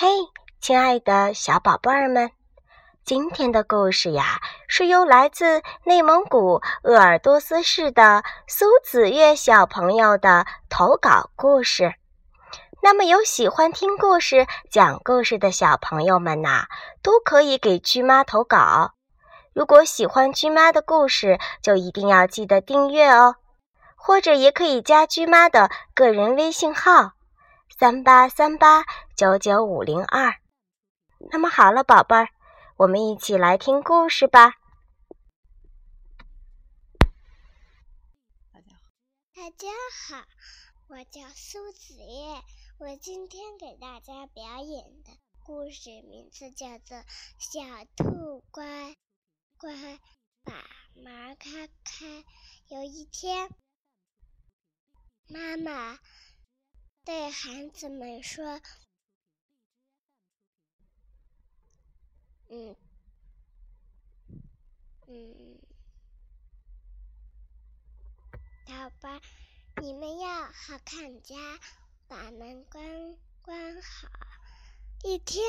嘿，亲爱的小宝贝儿们，今天的故事呀，是由来自内蒙古鄂尔多斯市的苏子月小朋友的投稿故事。那么，有喜欢听故事、讲故事的小朋友们呐，都可以给居妈投稿。如果喜欢居妈的故事，就一定要记得订阅哦，或者也可以加居妈的个人微信号。三八三八九九五零二，那么好了，宝贝儿，我们一起来听故事吧。大家好，大家好，我叫苏子叶，我今天给大家表演的故事名字叫做《小兔乖乖把门开开》。有一天，妈妈。对孩子们说：“嗯，嗯，好吧，你们要好看家，把门关关好。”一天，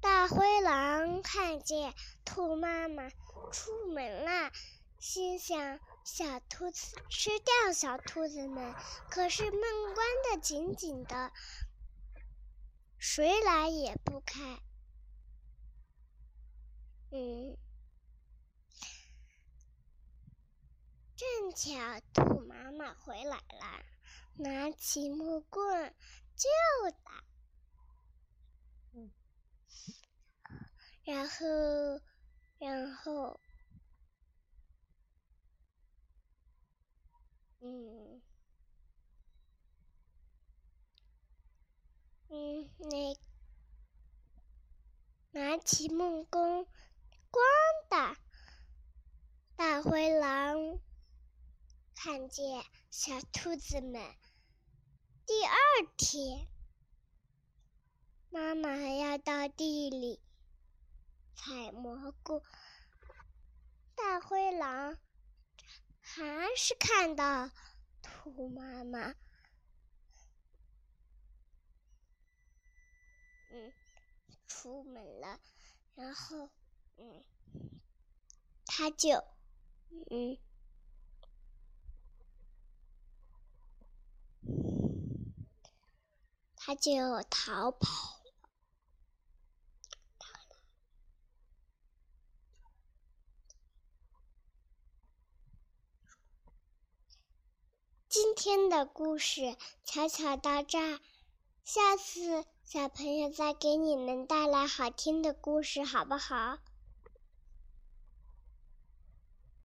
大灰狼看见兔妈妈出门了，心想。小兔子吃掉小兔子们，可是门关的紧紧的，谁来也不开。嗯，正巧兔妈妈回来了，拿起木棍就打。然后，然后。嗯，嗯，那拿起木棍，咣的，大灰狼看见小兔子们。第二天，妈妈还要到地里采蘑菇，大灰狼。还是看到兔妈妈，嗯，出门了，然后，嗯，他就，嗯，他就逃跑。今天的故事巧巧到这儿，下次小朋友再给你们带来好听的故事，好不好？